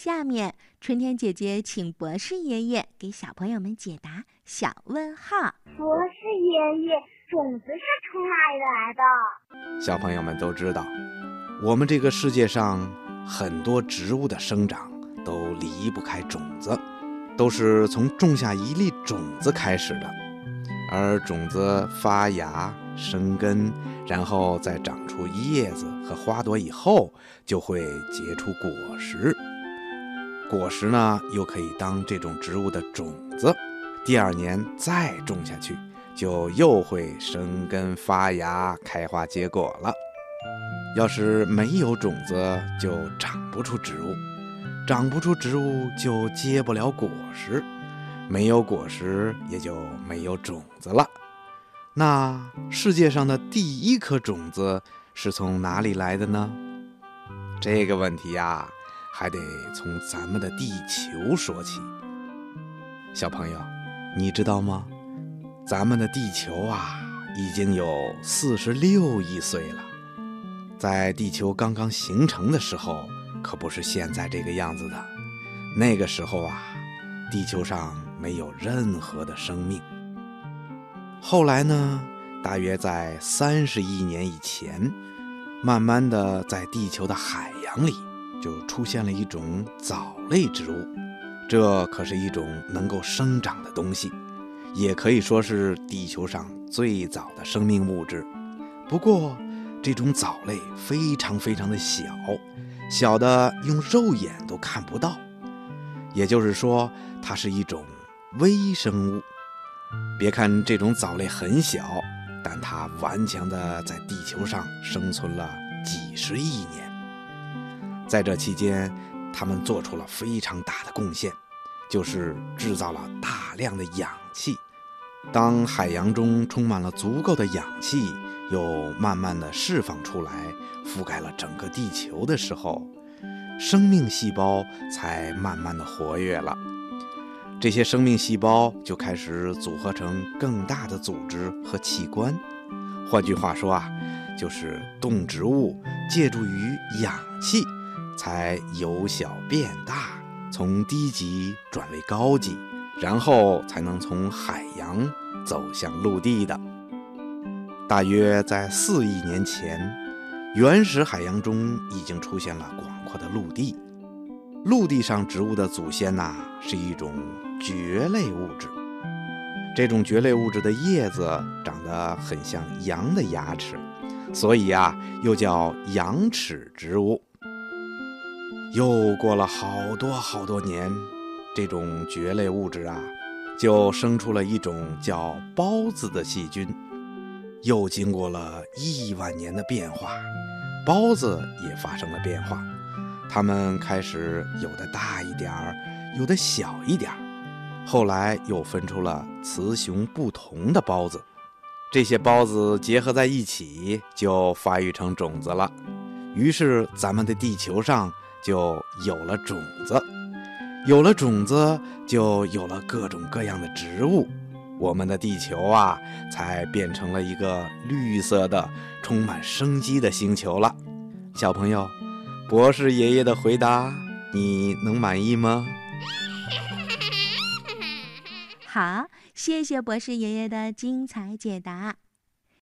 下面，春天姐姐请博士爷爷给小朋友们解答小问号。博士爷爷，种子是从哪里来的？小朋友们都知道，我们这个世界上很多植物的生长都离不开种子，都是从种下一粒种子开始的。而种子发芽、生根，然后再长出叶子和花朵以后，就会结出果实。果实呢，又可以当这种植物的种子，第二年再种下去，就又会生根发芽、开花结果了。要是没有种子，就长不出植物；长不出植物，就结不了果实；没有果实，也就没有种子了。那世界上的第一颗种子是从哪里来的呢？这个问题呀。还得从咱们的地球说起，小朋友，你知道吗？咱们的地球啊，已经有四十六亿岁了。在地球刚刚形成的时候，可不是现在这个样子的。那个时候啊，地球上没有任何的生命。后来呢，大约在三十亿年以前，慢慢的在地球的海洋里。就出现了一种藻类植物，这可是一种能够生长的东西，也可以说是地球上最早的生命物质。不过，这种藻类非常非常的小，小的用肉眼都看不到，也就是说，它是一种微生物。别看这种藻类很小，但它顽强地在地球上生存了几十亿年。在这期间，他们做出了非常大的贡献，就是制造了大量的氧气。当海洋中充满了足够的氧气，又慢慢的释放出来，覆盖了整个地球的时候，生命细胞才慢慢的活跃了。这些生命细胞就开始组合成更大的组织和器官。换句话说啊，就是动植物借助于氧气。才由小变大，从低级转为高级，然后才能从海洋走向陆地的。大约在四亿年前，原始海洋中已经出现了广阔的陆地。陆地上植物的祖先呐，是一种蕨类物质。这种蕨类物质的叶子长得很像羊的牙齿，所以啊，又叫羊齿植物。又过了好多好多年，这种蕨类物质啊，就生出了一种叫孢子的细菌。又经过了亿万年的变化，孢子也发生了变化。它们开始有的大一点儿，有的小一点儿。后来又分出了雌雄不同的孢子，这些孢子结合在一起，就发育成种子了。于是，咱们的地球上。就有了种子，有了种子，就有了各种各样的植物，我们的地球啊，才变成了一个绿色的、充满生机的星球了。小朋友，博士爷爷的回答，你能满意吗？好，谢谢博士爷爷的精彩解答。